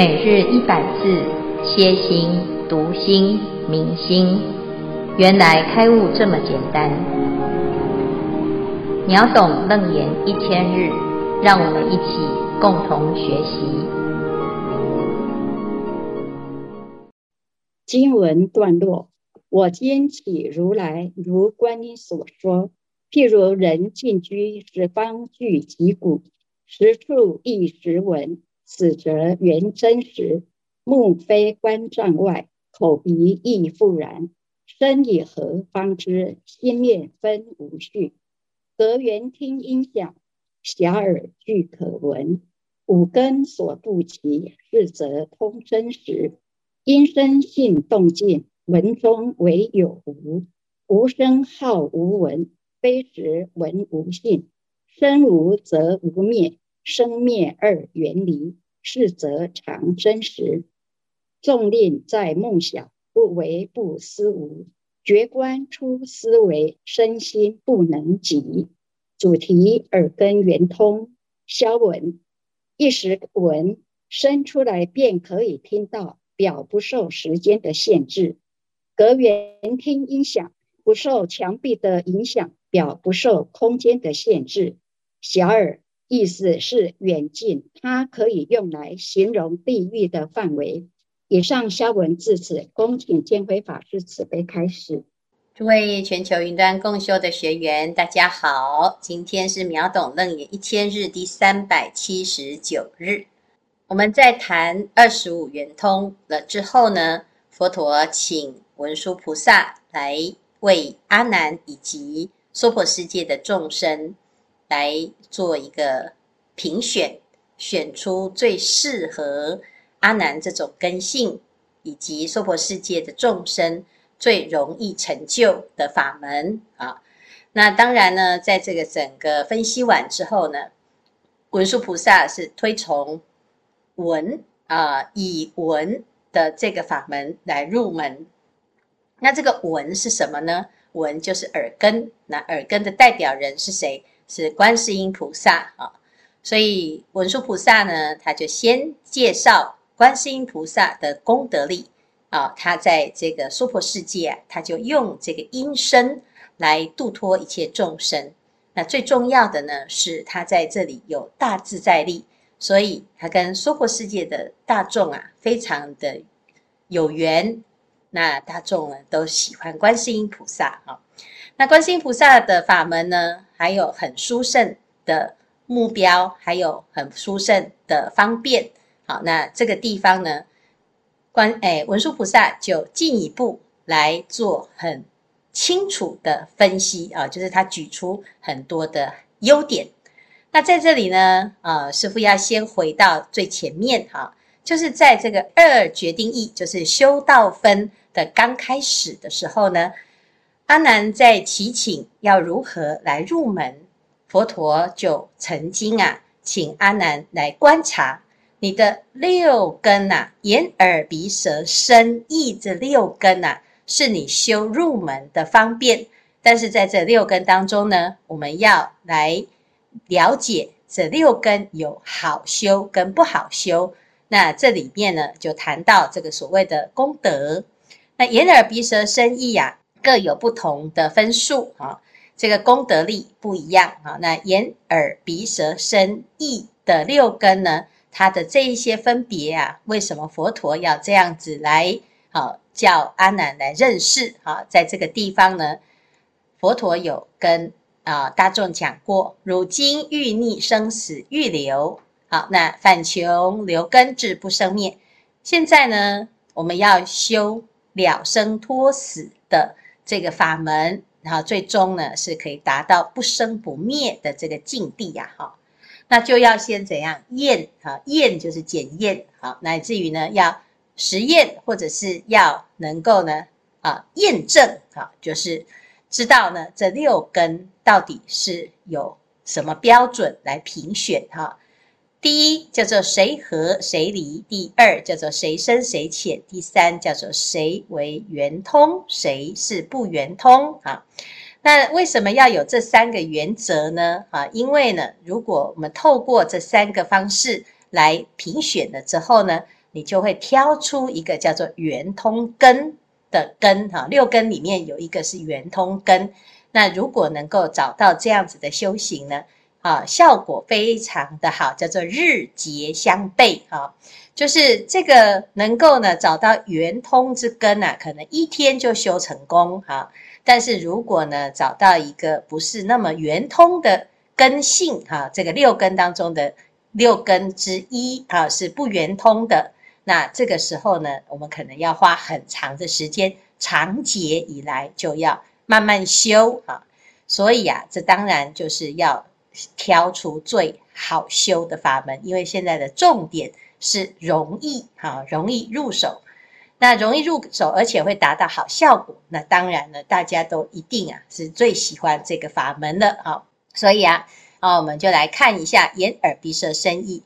每日一百字，歇心、读心、明心，原来开悟这么简单。秒懂楞严一千日，让我们一起共同学习。经文段落：我今起如来如观音所说，譬如人进居，十方具稽鼓，十处忆时闻。此则缘真实，目非观障外，口鼻亦复然。身以何方知？心念分无序。隔缘听音响，遐耳俱可闻。五根所不及，是则通真实。因声性动静，闻中唯有无。无声号无闻，非实闻无信。生无则无灭。生灭二缘离，是则常真实。纵令在梦想，不为不思无。觉观出思维，身心不能及。主题耳根圆通，窖闻一时闻生出来便可以听到，表不受时间的限制。隔缘听音响，不受墙壁的影响，表不受空间的限制。小耳。意思是远近，它可以用来形容地域的范围。以上消文至此，恭请见辉法师慈悲开示。诸位全球云端共修的学员，大家好，今天是秒懂楞严一千日第三百七十九日。我们在谈二十五圆通了之后呢，佛陀请文殊菩萨来为阿难以及娑婆世界的众生。来做一个评选，选出最适合阿难这种根性，以及娑婆世界的众生最容易成就的法门啊。那当然呢，在这个整个分析完之后呢，文殊菩萨是推崇闻啊，以闻的这个法门来入门。那这个闻是什么呢？闻就是耳根，那耳根的代表人是谁？是观世音菩萨啊，所以文殊菩萨呢，他就先介绍观世音菩萨的功德力啊，他在这个娑婆世界，他就用这个音声来度脱一切众生。那最重要的呢，是他在这里有大自在力，所以他跟娑婆世界的大众啊，非常的有缘。那大众呢，都喜欢观世音菩萨啊。那观世音菩萨的法门呢，还有很殊胜的目标，还有很殊胜的方便。好，那这个地方呢，观哎文殊菩萨就进一步来做很清楚的分析啊，就是他举出很多的优点。那在这里呢，呃，师父要先回到最前面哈，就是在这个二决定义，就是修道分的刚开始的时候呢。阿难在祈请要如何来入门，佛陀就曾经啊，请阿难来观察你的六根呐、啊，眼耳鼻舌身意这六根呐、啊，是你修入门的方便。但是在这六根当中呢，我们要来了解这六根有好修跟不好修。那这里面呢，就谈到这个所谓的功德。那眼耳鼻舌身意呀。各有不同的分数啊，这个功德力不一样啊。那眼耳鼻舌身意的六根呢，它的这一些分别啊，为什么佛陀要这样子来啊叫阿难来认识啊？在这个地方呢，佛陀有跟啊大众讲过：汝今欲逆生死欲流，好，那反穷留根至不生灭。现在呢，我们要修了生脱死的。这个法门，然后最终呢是可以达到不生不灭的这个境地呀，哈，那就要先怎样验啊？验就是检验，好，乃至于呢要实验，或者是要能够呢啊验证，啊，就是知道呢这六根到底是有什么标准来评选哈。第一叫做谁合谁离，第二叫做谁深谁浅，第三叫做谁为圆通，谁是不圆通啊？那为什么要有这三个原则呢？啊，因为呢，如果我们透过这三个方式来评选了之后呢，你就会挑出一个叫做圆通根的根哈，六根里面有一个是圆通根。那如果能够找到这样子的修行呢，啊，效果非常的好，叫做日结相悖哈，就是这个能够呢找到圆通之根啊，可能一天就修成功哈。但是如果呢找到一个不是那么圆通的根性哈，这个六根当中的六根之一啊是不圆通的。那这个时候呢，我们可能要花很长的时间，长劫以来就要慢慢修啊。所以啊，这当然就是要挑出最好修的法门，因为现在的重点是容易哈，容易入手。那容易入手，而且会达到好效果，那当然呢，大家都一定啊是最喜欢这个法门的啊。所以啊，啊，我们就来看一下眼耳鼻舌身意。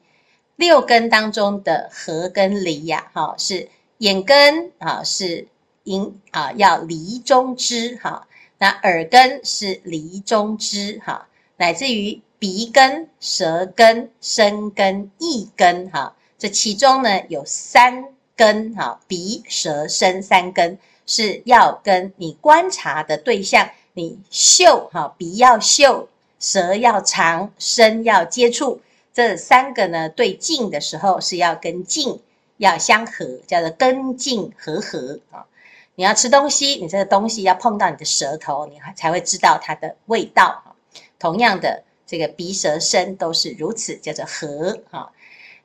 六根当中的合跟离呀，哈，是眼根啊，是因啊要离中知哈，那耳根是离中知哈，乃至于鼻根、舌根、身根、意根哈，这其中呢有三根哈，鼻、舌、身三根是要跟你观察的对象，你嗅哈，鼻要嗅，舌要尝，身要接触。这三个呢，对境的时候是要跟境要相合，叫做根境和合啊。你要吃东西，你这个东西要碰到你的舌头，你才会知道它的味道。同样的，这个鼻舌身都是如此，叫做合啊。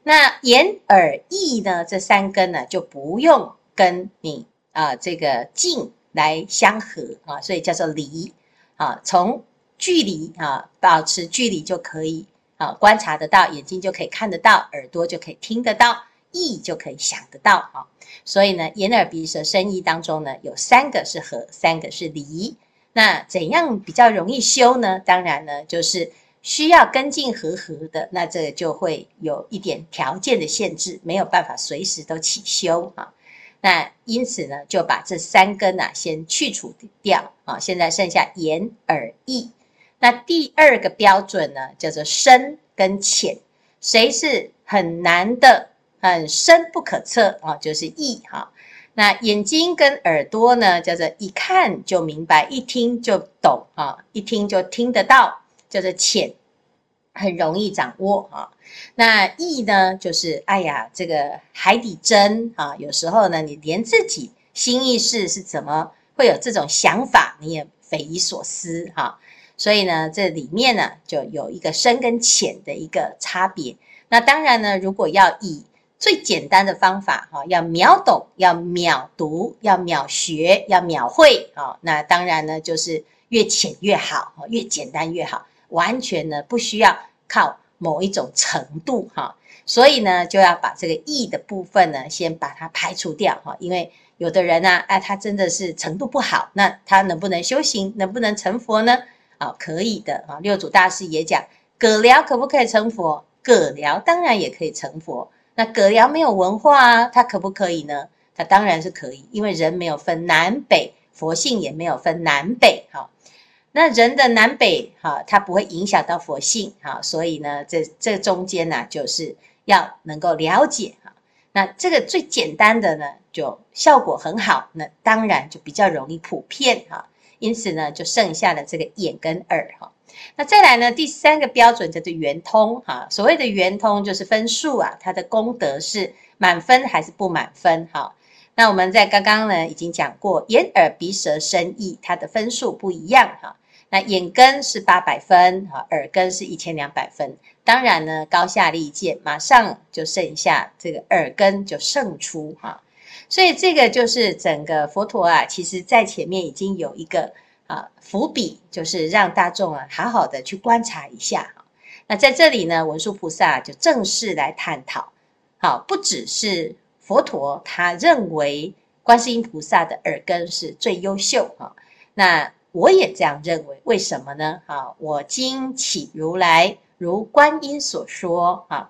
那眼耳意呢，这三根呢就不用跟你啊这个境来相合啊，所以叫做离啊。从距离啊保持距离就可以。啊，观察得到，眼睛就可以看得到，耳朵就可以听得到，意就可以想得到啊。所以呢，眼耳鼻舌身意当中呢，有三个是合，三个是离。那怎样比较容易修呢？当然呢，就是需要根茎和合的，那这个就会有一点条件的限制，没有办法随时都起修啊。那因此呢，就把这三根啊先去除掉啊，现在剩下眼耳意。那第二个标准呢，叫做深跟浅，谁是很难的、很深不可测啊？就是意哈。那眼睛跟耳朵呢，叫做一看就明白，一听就懂啊，一听就听得到，叫做浅，很容易掌握啊。那意呢，就是哎呀，这个海底针啊，有时候呢，你连自己心意识是怎么会有这种想法，你也匪夷所思哈。所以呢，这里面呢就有一个深跟浅的一个差别。那当然呢，如果要以最简单的方法哈，要秒懂、要秒读、要秒学、要秒会啊，那当然呢就是越浅越好，越简单越好，完全呢不需要靠某一种程度哈。所以呢，就要把这个易的部分呢先把它排除掉哈，因为有的人呢，哎，他真的是程度不好，那他能不能修行，能不能成佛呢？啊，可以的啊！六祖大师也讲，獦獠可不可以成佛？獦獠当然也可以成佛。那獦獠没有文化啊，它可不可以呢？它当然是可以，因为人没有分南北，佛性也没有分南北。哈，那人的南北哈，它不会影响到佛性。哈，所以呢，这这中间呢，就是要能够了解哈。那这个最简单的呢，就效果很好，那当然就比较容易普遍哈。因此呢，就剩下了这个眼跟耳哈。那再来呢，第三个标准叫做圆通哈。所谓的圆通就是分数啊，它的功德是满分还是不满分哈？那我们在刚刚呢已经讲过，眼耳鼻舌身意它的分数不一样哈。那眼根是八百分哈，耳根是一千两百分。当然呢，高下立见，马上就剩下这个耳根就胜出哈。所以这个就是整个佛陀啊，其实在前面已经有一个啊伏笔，就是让大众啊好好的去观察一下。那在这里呢，文殊菩萨就正式来探讨。好，不只是佛陀他认为观世音菩萨的耳根是最优秀啊，那我也这样认为。为什么呢？啊，我今起如来如观音所说啊，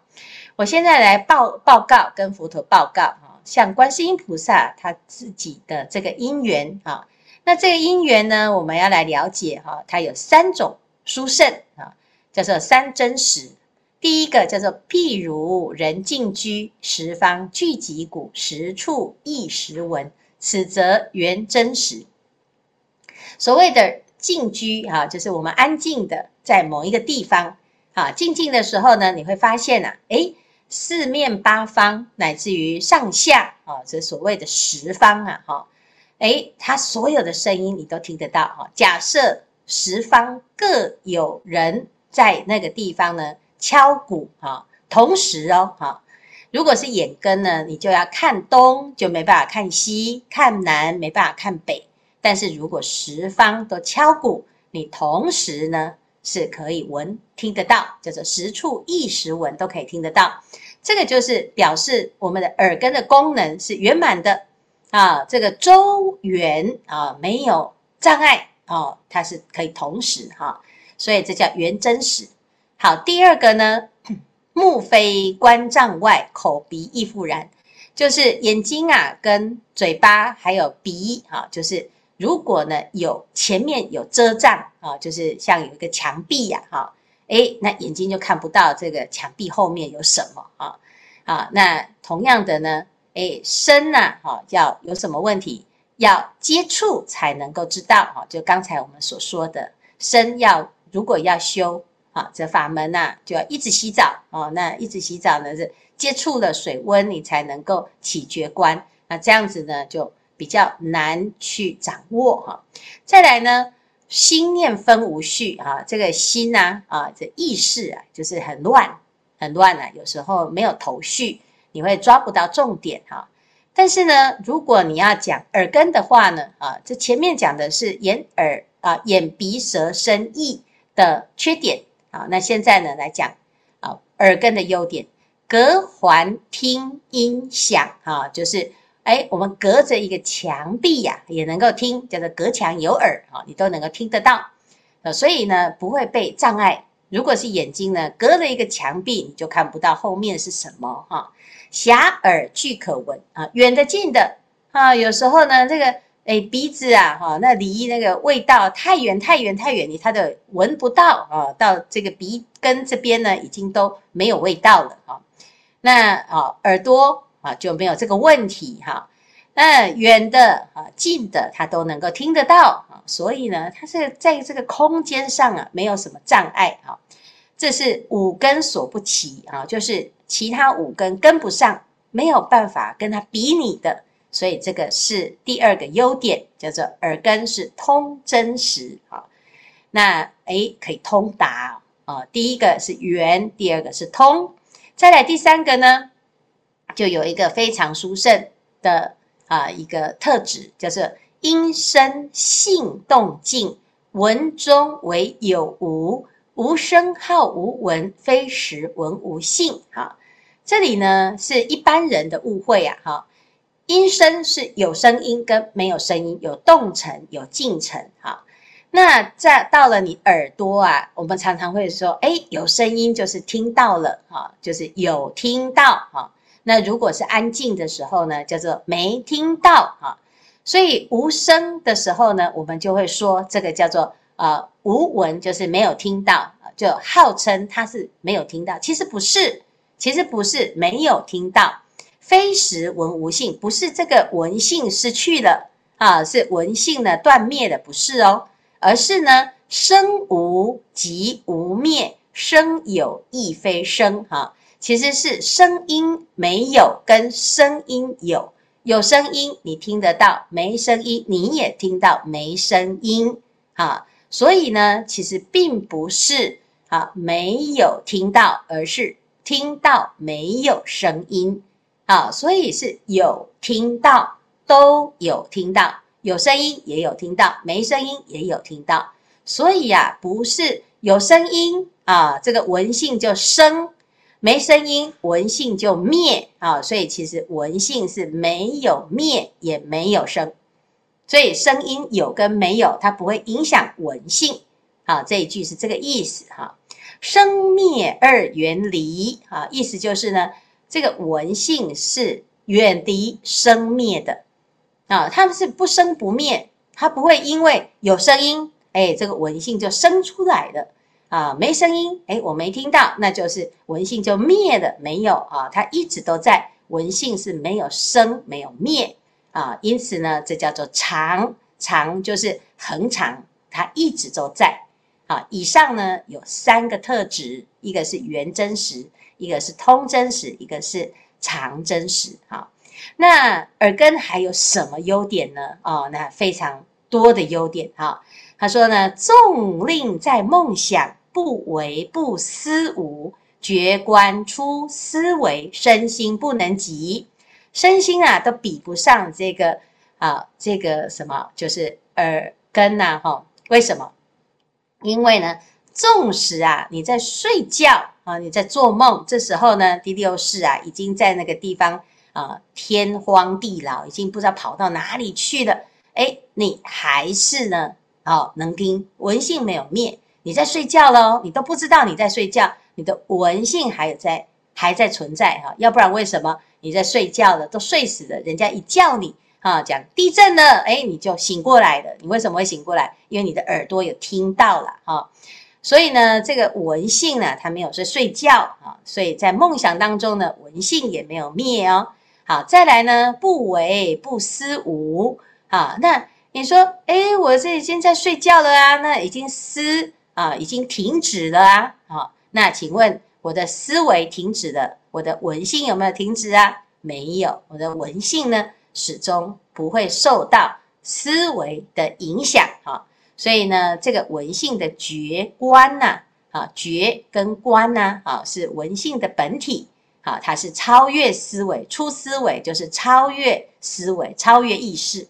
我现在来报报告，跟佛陀报告啊。像观世音菩萨他自己的这个因缘啊，那这个因缘呢，我们要来了解哈，它有三种殊胜啊，叫做三真实。第一个叫做譬如人静居，十方俱击鼓，十处异时闻，此则缘真实。所谓的静居啊，就是我们安静的在某一个地方啊，静静的时候呢，你会发现啊，诶，四面八方乃至于上下啊，这所谓的十方啊，哈，诶，它所有的声音你都听得到哈。假设十方各有人在那个地方呢。敲鼓哈，同时哦哈，如果是眼根呢，你就要看东，就没办法看西；看南没办法看北。但是如果十方都敲鼓，你同时呢是可以闻听得到，叫做十处异时闻都可以听得到。这个就是表示我们的耳根的功能是圆满的啊，这个周圆啊没有障碍哦，它是可以同时哈，所以这叫圆真实。好，第二个呢，目非关障外，口鼻亦复然，就是眼睛啊，跟嘴巴还有鼻啊，就是如果呢有前面有遮障啊，就是像有一个墙壁呀，哈，诶，那眼睛就看不到这个墙壁后面有什么啊啊，那同样的呢，诶，身呐，哈，要有什么问题，要接触才能够知道哈，就刚才我们所说的，身要如果要修。啊，这法门呐、啊，就要一直洗澡哦。那一直洗澡呢，是接触了水温，你才能够起觉观。那这样子呢，就比较难去掌握哈。再来呢，心念分无序啊，这个心呐啊，这意识啊，就是很乱，很乱啊。有时候没有头绪，你会抓不到重点哈。但是呢，如果你要讲耳根的话呢，啊，这前面讲的是眼耳啊，眼鼻舌身意的缺点。好，那现在呢，来讲啊，耳根的优点，隔环听音响啊，就是哎，我们隔着一个墙壁呀、也能够听，叫做隔墙有耳啊，你都能够听得到，呃，所以呢，不会被障碍。如果是眼睛呢，隔了一个墙壁，你就看不到后面是什么哈。狭耳俱可闻啊，远的近的啊，有时候呢，这个。哎，鼻子啊，哈，那离那个味道太远太远太远，你它的闻不到啊。到这个鼻根这边呢，已经都没有味道了哈。那啊，耳朵啊就没有这个问题哈。那远的啊，近的，它都能够听得到啊。所以呢，它是在这个空间上啊，没有什么障碍哈。这是五根所不齐啊，就是其他五根跟不上，没有办法跟它比拟的。所以这个是第二个优点，叫做耳根是通真实啊。那诶可以通达啊。第一个是圆，第二个是通，再来第三个呢，就有一个非常殊胜的啊一个特质，叫做音声性动静，闻中为有无，无声号无闻，非实闻无性。哈，这里呢是一般人的误会啊，哈。音声是有声音跟没有声音，有动程有静程，哈。那在到了你耳朵啊，我们常常会说，哎，有声音就是听到了，哈，就是有听到，哈。那如果是安静的时候呢，叫做没听到，哈。所以无声的时候呢，我们就会说这个叫做呃无闻，就是没有听到，就号称它是没有听到，其实不是，其实不是没有听到。非实闻无性，不是这个闻性失去了啊，是闻性呢断灭了，不是哦，而是呢生无即无灭，生有亦非生哈、啊，其实是声音没有跟声音有，有声音你听得到，没声音你也听到没声音啊，所以呢，其实并不是啊没有听到，而是听到没有声音。啊，所以是有听到，都有听到，有声音也有听到，没声音也有听到。所以呀、不是有声音啊，这个闻性就生；没声音，闻性就灭啊。所以其实闻性是没有灭，也没有生。所以声音有跟没有，它不会影响闻性。啊，这一句是这个意思哈。生灭二元离啊，意思就是呢。这个闻性是远离生灭的啊，它是不生不灭，它不会因为有声音，哎，这个闻性就生出来了啊，没声音，哎，我没听到，那就是闻性就灭了，没有啊，它一直都在，闻性是没有生，没有灭啊，因此呢，这叫做长，长就是恒长，它一直都在。啊，以上呢有三个特质，一个是圆真实，一个是通真实，一个是常真实。哈，那耳根还有什么优点呢？哦，那非常多的优点。哈，他说呢，纵令在梦想。不为不思无，觉观出思维，身心不能及，身心啊都比不上这个啊，这个什么就是耳根呐、啊，哈？为什么？因为呢，纵使啊你在睡觉啊，你在做梦，这时候呢，第六识啊已经在那个地方啊，天荒地老，已经不知道跑到哪里去了，哎，你还是呢，哦，能听闻性没有灭。你在睡觉喽，你都不知道你在睡觉，你的闻性还有在还在存在哈，要不然为什么你在睡觉了都睡死了，人家一叫你啊，讲地震了，哎，你就醒过来了，你为什么会醒过来？因为你的耳朵有听到了哈，所以呢，这个闻性呢，它没有说睡觉啊，所以在梦想当中呢，闻性也没有灭哦。好，再来呢，不为不思无啊，那你说，哎，我这已经在睡觉了啊，那已经思。啊，已经停止了啊！好，那请问我的思维停止了，我的闻性有没有停止啊？没有，我的闻性呢，始终不会受到思维的影响啊。所以呢，这个文性的觉观呐，啊，觉跟观呢，啊，是文性的本体，啊，它是超越思维，出思维就是超越思维，超越意识。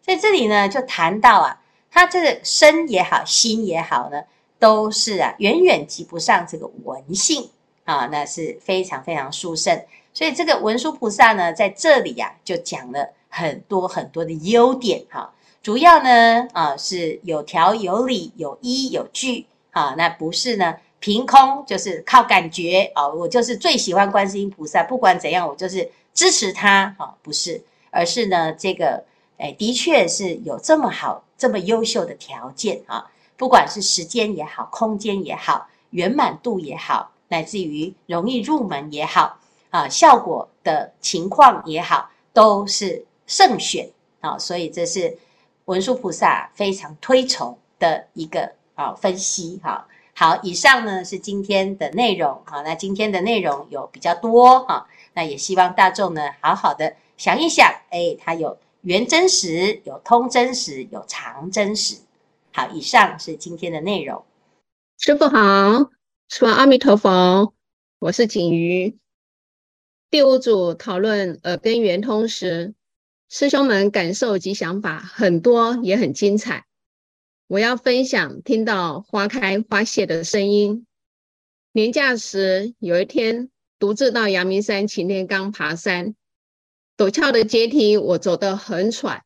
在这里呢，就谈到啊，它这个身也好，心也好呢。都是啊，远远及不上这个文性啊，那是非常非常殊胜。所以这个文殊菩萨呢，在这里呀、啊，就讲了很多很多的优点哈、主要呢啊，是有条有理，有依有据啊，那不是呢凭空，就是靠感觉啊。我就是最喜欢观世音菩萨，不管怎样，我就是支持他啊，不是，而是呢这个哎，的确是有这么好、这么优秀的条件啊。不管是时间也好，空间也好，圆满度也好，乃至于容易入门也好，啊，效果的情况也好，都是胜选啊，所以这是文殊菩萨非常推崇的一个啊分析哈。好，以上呢是今天的内容啊，那今天的内容有比较多哈，那也希望大众呢好好的想一想，哎，它有圆真实，有通真实，有常真实。好，以上是今天的内容。师父好，师父阿弥陀佛，我是景瑜。第五组讨论耳根圆通时，师兄们感受及想法很多，也很精彩。我要分享听到花开花谢的声音。年假时有一天，独自到阳明山擎天岗爬山，陡峭的阶梯，我走得很喘。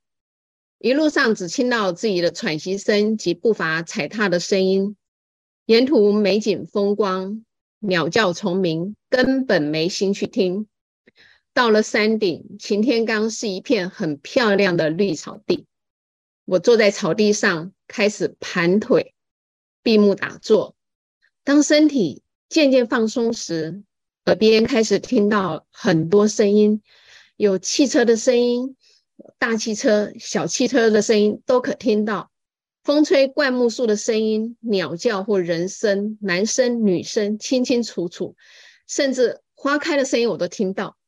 一路上只听到自己的喘息声及步伐踩踏的声音，沿途美景风光、鸟叫虫鸣，根本没心去听。到了山顶，擎天岗是一片很漂亮的绿草地。我坐在草地上，开始盘腿、闭目打坐。当身体渐渐放松时，耳边开始听到很多声音，有汽车的声音。大汽车、小汽车的声音都可听到，风吹灌木树的声音、鸟叫或人声、男声、女声清清楚楚，甚至花开的声音我都听到。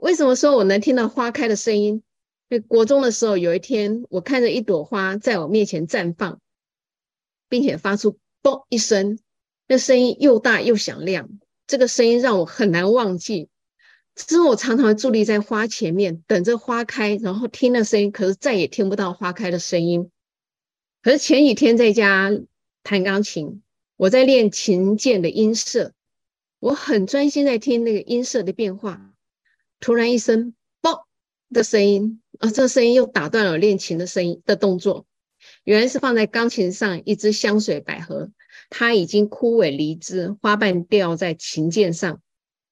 为什么说我能听到花开的声音？在国中的时候，有一天我看着一朵花在我面前绽放，并且发出“嘣”一声，那声音又大又响亮，这个声音让我很难忘记。之后我常常伫立在花前面，等着花开，然后听那声音，可是再也听不到花开的声音。可是前几天在家弹钢琴，我在练琴键的音色，我很专心在听那个音色的变化。突然一声“嘣”的声音，啊，这声音又打断了我练琴的声音的动作。原来是放在钢琴上一支香水百合，它已经枯萎离枝，花瓣掉在琴键上。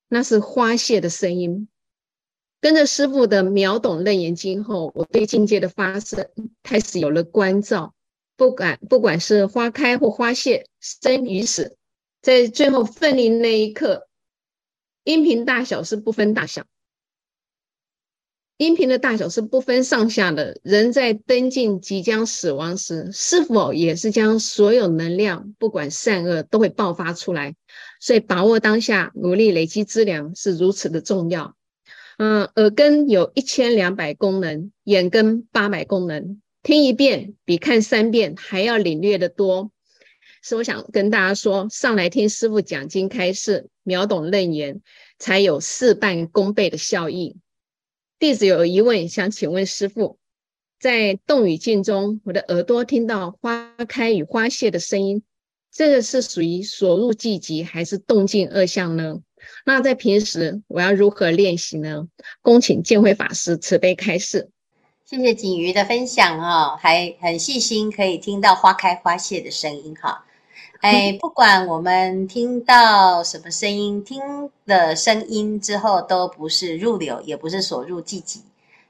那是花谢的声音。跟着师傅的秒懂楞严经后，我对境界的发生开始有了关照。不管不管是花开或花谢，生与死在最后分离那一刻，音频大小是不分大小。音频的大小是不分上下的。人在登进即将死亡时，是否也是将所有能量，不管善恶，都会爆发出来？所以把握当下，努力累积资粮是如此的重要。嗯，耳根有一千两百功能，眼根八百功能，听一遍比看三遍还要领略得多。是我想跟大家说，上来听师父讲经开示，秒懂楞严，才有事半功倍的效益。弟子有疑问，想请问师父，在动与静中，我的耳朵听到花开与花谢的声音，这个是属于所入寂极还是动静二相呢？那在平时我要如何练习呢？恭请见辉法师慈悲开示。谢谢景瑜的分享哦，还很细心，可以听到花开花谢的声音哈。哎，不管我们听到什么声音，听了声音之后都不是入流，也不是所入寂寂。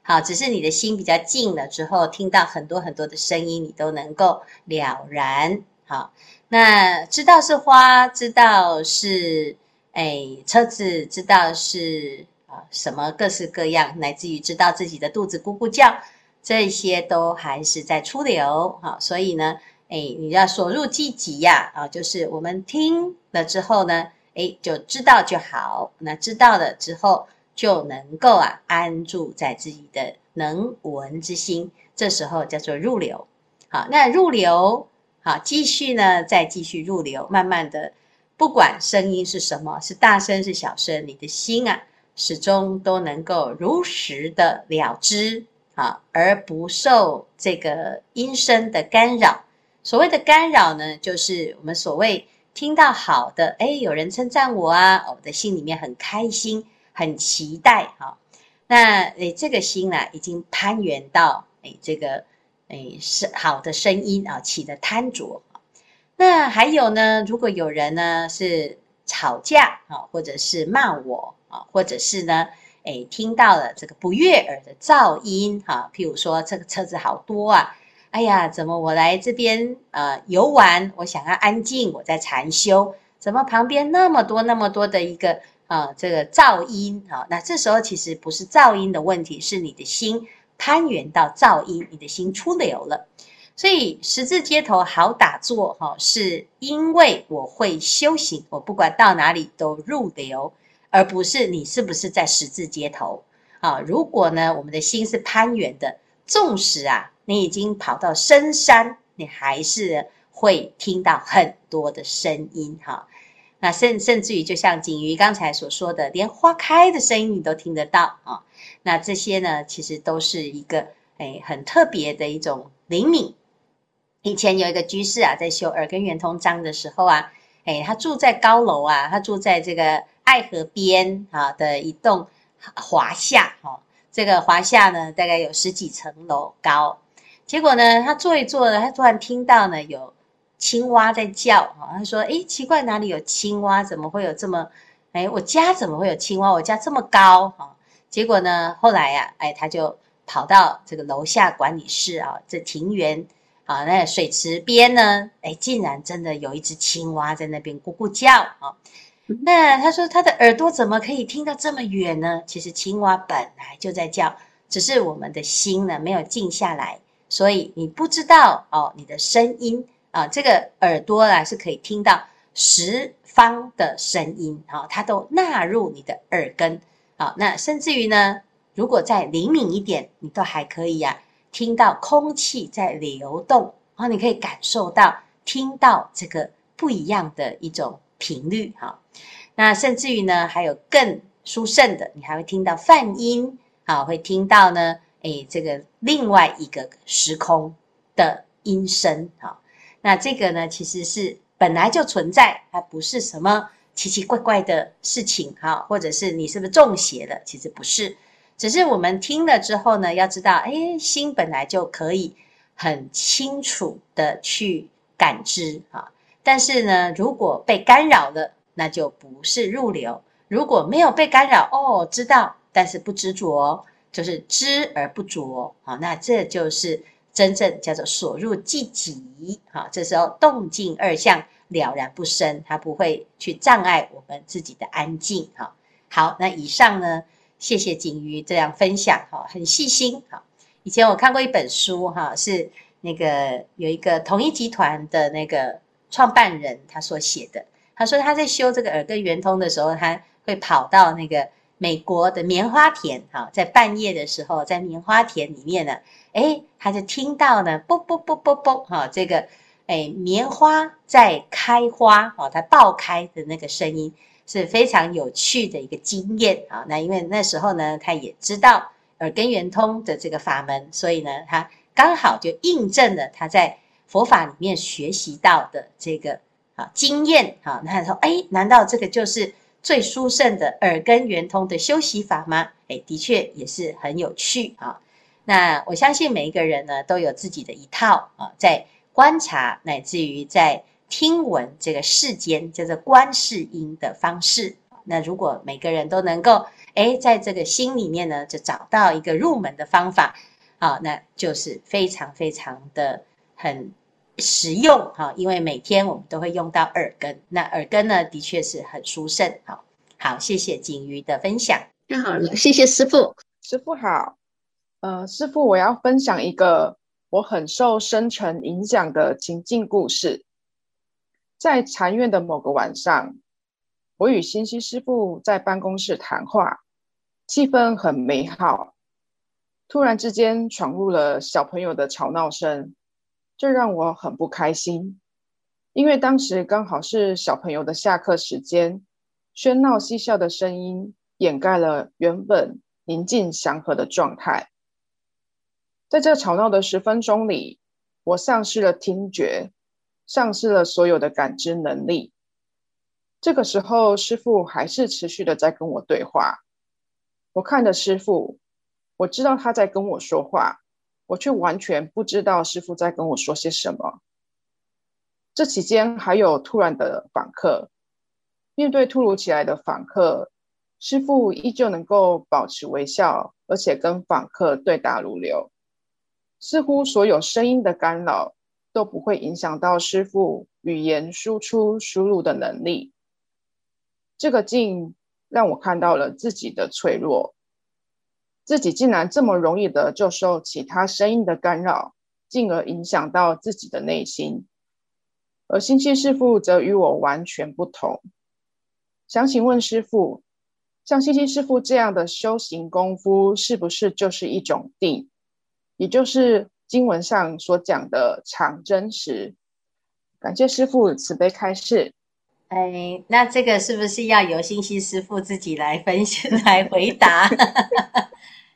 好，只是你的心比较静了之后，听到很多很多的声音，你都能够了然。好，那知道是花，知道是哎车子，知道是啊什么各式各样，乃至于知道自己的肚子咕咕叫，这些都还是在出流。好，所以呢。哎，你要所入寂寂呀，啊，就是我们听了之后呢，哎，就知道就好。那知道了之后，就能够啊安住在自己的能闻之心，这时候叫做入流。好，那入流，好，继续呢，再继续入流，慢慢的，不管声音是什么，是大声是小声，你的心啊，始终都能够如实的了知，啊，而不受这个音声的干扰。所谓的干扰呢，就是我们所谓听到好的，哎，有人称赞我啊，我的心里面很开心，很期待哈。那诶，这个心、啊，已经攀援到诶这个诶是好的声音啊，起的贪着。那还有呢，如果有人呢是吵架啊，或者是骂我啊，或者是呢，诶听到了这个不悦耳的噪音哈，譬如说这个车子好多啊。哎呀，怎么我来这边呃游玩？我想要安静，我在禅修。怎么旁边那么多那么多的一个、呃、这个噪音啊？那这时候其实不是噪音的问题，是你的心攀援到噪音，你的心出流了。所以十字街头好打坐哈，是因为我会修行，我不管到哪里都入流，而不是你是不是在十字街头啊？如果呢，我们的心是攀援的，纵使啊。你已经跑到深山，你还是会听到很多的声音哈。那甚甚至于，就像景瑜刚才所说的，连花开的声音你都听得到啊。那这些呢，其实都是一个诶很特别的一种灵敏。以前有一个居士啊，在修耳根圆通章的时候啊，诶，他住在高楼啊，他住在这个爱河边啊的一栋华夏哈。这个华夏呢，大概有十几层楼高。结果呢，他坐一坐呢，他突然听到呢有青蛙在叫，啊，他说：“诶，奇怪，哪里有青蛙？怎么会有这么……诶，我家怎么会有青蛙？我家这么高，啊。”结果呢，后来呀，诶，他就跑到这个楼下管理室啊，这庭园啊，那水池边呢，诶，竟然真的有一只青蛙在那边咕咕叫，啊。那他说他的耳朵怎么可以听到这么远呢？其实青蛙本来就在叫，只是我们的心呢没有静下来。所以你不知道哦，你的声音啊，这个耳朵啊是可以听到十方的声音啊，它都纳入你的耳根啊。那甚至于呢，如果再灵敏一点，你都还可以呀，听到空气在流动啊，你可以感受到、听到这个不一样的一种频率哈。那甚至于呢，还有更殊胜的，你还会听到泛音啊，会听到呢。哎，这个另外一个时空的音声啊，那这个呢，其实是本来就存在，它不是什么奇奇怪怪的事情哈，或者是你是不是中邪了？其实不是，只是我们听了之后呢，要知道，哎，心本来就可以很清楚的去感知啊，但是呢，如果被干扰了，那就不是入流；如果没有被干扰，哦，知道，但是不执着。就是知而不着，好，那这就是真正叫做所入寂寂，好，这时候动静二相了然不生，它不会去障碍我们自己的安静，哈。好，那以上呢，谢谢景瑜这样分享，哈，很细心，哈。以前我看过一本书，哈，是那个有一个统一集团的那个创办人他所写的，他说他在修这个耳根圆通的时候，他会跑到那个美国的棉花田，哈，在半夜的时候，在棉花田里面呢。哎，他就听到呢，啵啵啵啵啵，哈，这个哎，棉花在开花，哦，它爆开的那个声音是非常有趣的一个经验啊。那因为那时候呢，他也知道耳根圆通的这个法门，所以呢，他刚好就印证了他在佛法里面学习到的这个啊经验啊。那他说，哎，难道这个就是最殊胜的耳根圆通的修习法吗？哎，的确也是很有趣啊。那我相信每一个人呢，都有自己的一套啊，在观察乃至于在听闻这个世间叫做观世音的方式。那如果每个人都能够哎，在这个心里面呢，就找到一个入门的方法啊，那就是非常非常的很实用哈。因为每天我们都会用到耳根，那耳根呢，的确是很殊胜。好，好，谢谢景瑜的分享。太好了，谢谢师傅，师傅好。呃，师傅，我要分享一个我很受生辰影响的情境故事。在禅院的某个晚上，我与星希师傅在办公室谈话，气氛很美好。突然之间闯入了小朋友的吵闹声，这让我很不开心，因为当时刚好是小朋友的下课时间，喧闹嬉笑的声音掩盖了原本宁静祥和的状态。在这吵闹的十分钟里，我丧失了听觉，丧失了所有的感知能力。这个时候，师父还是持续的在跟我对话。我看着师父，我知道他在跟我说话，我却完全不知道师父在跟我说些什么。这期间还有突然的访客，面对突如其来的访客，师父依旧能够保持微笑，而且跟访客对答如流。似乎所有声音的干扰都不会影响到师父语言输出输入的能力。这个镜让我看到了自己的脆弱，自己竟然这么容易的就受其他声音的干扰，进而影响到自己的内心。而星希师父则与我完全不同。想请问师父，像星希师父这样的修行功夫，是不是就是一种定？也就是经文上所讲的常真实，感谢师父慈悲开示。哎，那这个是不是要由星希师父自己来分析来回答？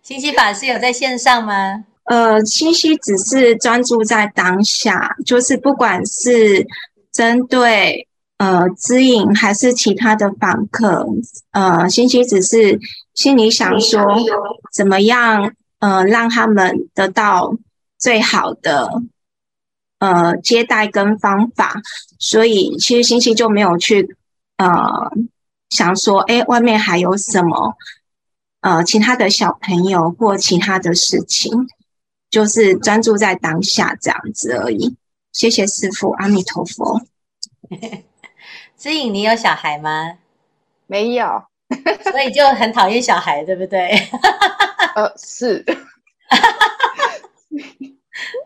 星希法师有在线上吗？呃，星希只是专注在当下，就是不管是针对呃指引还是其他的访客，呃，星希只是心里想说怎么样。呃，让他们得到最好的呃接待跟方法，所以其实星星就没有去呃想说，哎，外面还有什么呃其他的小朋友或其他的事情，就是专注在当下这样子而已。谢谢师父，阿弥陀佛。知影，你有小孩吗？没有，所以就很讨厌小孩，对不对？呃，是，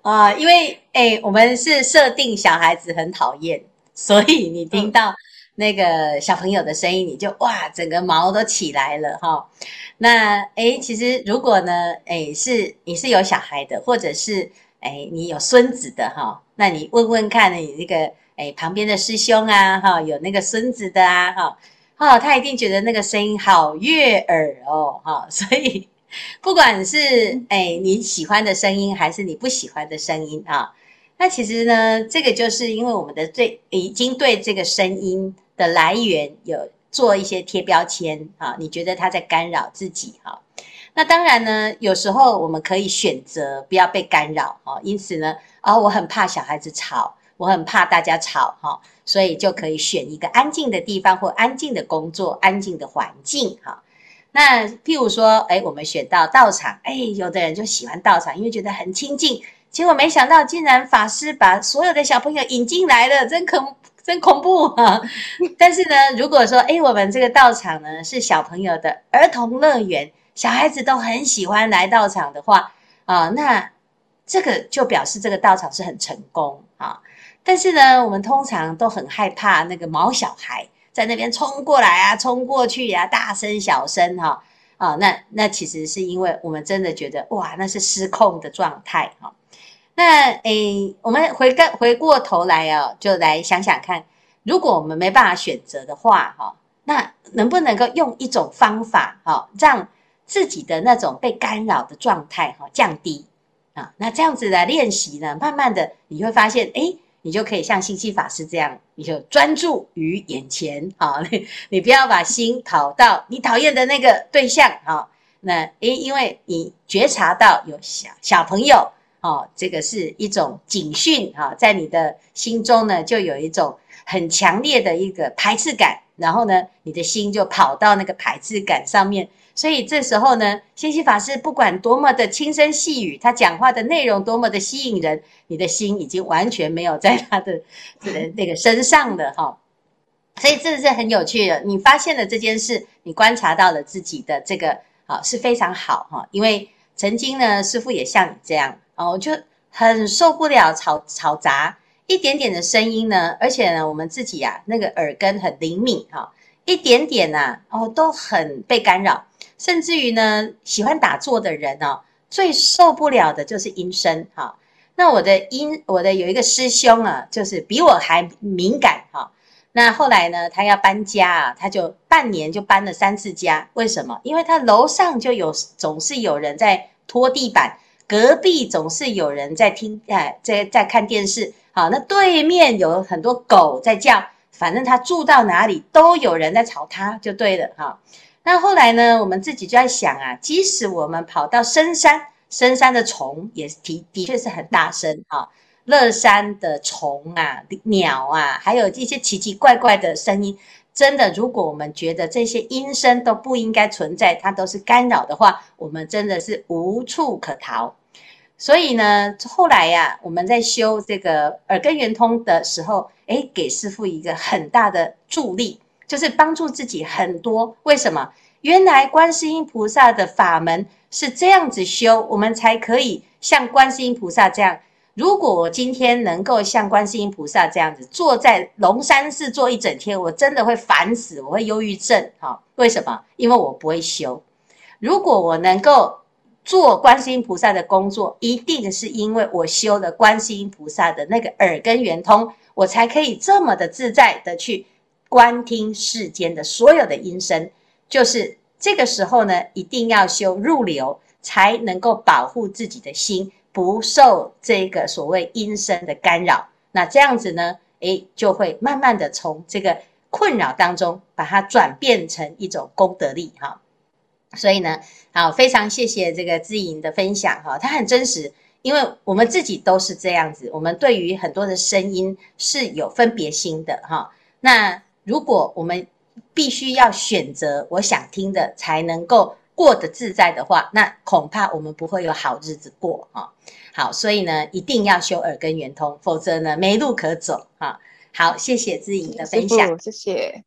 啊，因为哎，我们是设定小孩子很讨厌，所以你听到那个小朋友的声音，你就哇，整个毛都起来了哈、那哎，其实如果呢，哎，是你是有小孩的，或者是哎你有孙子的哈、那你问问看你那个哎旁边的师兄啊哈、有那个孙子的啊哈，哦，他一定觉得那个声音好悦耳哦哈、所以。不管是哎你喜欢的声音，还是你不喜欢的声音啊，那其实呢，这个就是因为我们的对已经对这个声音的来源有做一些贴标签啊，你觉得他在干扰自己哈？那当然呢，有时候我们可以选择不要被干扰哈。因此呢，啊，我很怕小孩子吵，我很怕大家吵哈，所以就可以选一个安静的地方或安静的工作、安静的环境哈。那譬如说，哎，我们选到道场，哎，有的人就喜欢道场，因为觉得很清静，结果没想到竟然法师把所有的小朋友引进来了，真恐真恐怖啊！但是呢，如果说哎，我们这个道场呢是小朋友的儿童乐园，小孩子都很喜欢来道场的话啊，那这个就表示这个道场是很成功啊。但是呢，我们通常都很害怕那个毛小孩在那边冲过来啊，冲过去呀、啊，大声小声哈啊，那那其实是因为我们真的觉得哇，那是失控的状态哈。那诶，我们回个回过头来哦，就来想想看，如果我们没办法选择的话哈，那能不能够用一种方法哈，让自己的那种被干扰的状态哈降低啊？那这样子来练习呢，慢慢的你会发现诶。你就可以像星希法师这样，你就专注于眼前，哈，你你不要把心跑到你讨厌的那个对象，好，那诶，因为你觉察到有小小朋友，哦，这个是一种警讯，哈，在你的心中呢，就有一种很强烈的一个排斥感，然后呢，你的心就跑到那个排斥感上面。所以这时候呢，星希法师不管多么的轻声细语，他讲话的内容多么的吸引人，你的心已经完全没有在他的这个那个身上的哈。所以这是很有趣的，你发现了这件事，你观察到了自己的这个啊是非常好哈。因为曾经呢，师父也像你这样哦，就很受不了吵吵杂一点点的声音呢，而且呢，我们自己啊那个耳根很灵敏哈，一点点呐哦都很被干扰。甚至于呢，喜欢打坐的人哦，最受不了的就是音声哈。那我的音，我的有一个师兄啊，就是比我还敏感哈。那后来呢，他要搬家啊，他就半年就搬了三次家。为什么？因为他楼上就有总是有人在拖地板，隔壁总是有人在听哎，在在看电视。好，那对面有很多狗在叫，反正他住到哪里都有人在吵他，就对了哈。那后来呢，我们自己就在想啊，即使我们跑到深山，深山的虫也的的确是很大声啊，乐山的虫啊、鸟啊，还有一些奇奇怪怪的声音，真的，如果我们觉得这些音声都不应该存在，它都是干扰的话，我们真的是无处可逃。所以呢，后来呀、我们在修这个耳根圆通的时候，诶，给师父一个很大的助力。就是帮助自己很多，为什么？原来观世音菩萨的法门是这样子修，我们才可以像观世音菩萨这样。如果我今天能够像观世音菩萨这样子坐在龙山寺坐一整天，我真的会烦死，我会忧郁症。哈，为什么？因为我不会修。如果我能够做观世音菩萨的工作，一定是因为我修了观世音菩萨的那个耳根圆通，我才可以这么的自在的去。观听世间的所有的音声，就是这个时候呢，一定要修入流，才能够保护自己的心不受这个所谓音声的干扰。那这样子呢，诶，就会慢慢的从这个困扰当中，把它转变成一种功德力哈。所以呢，好，非常谢谢这个知莹的分享哈，它很真实，因为我们自己都是这样子，我们对于很多的声音是有分别心的哈。那如果我们必须要选择我想听的才能够过得自在的话，那恐怕我们不会有好日子过啊。好，所以呢，一定要修耳根圆通，否则呢，没路可走啊。好，谢谢志颖的分享，谢谢。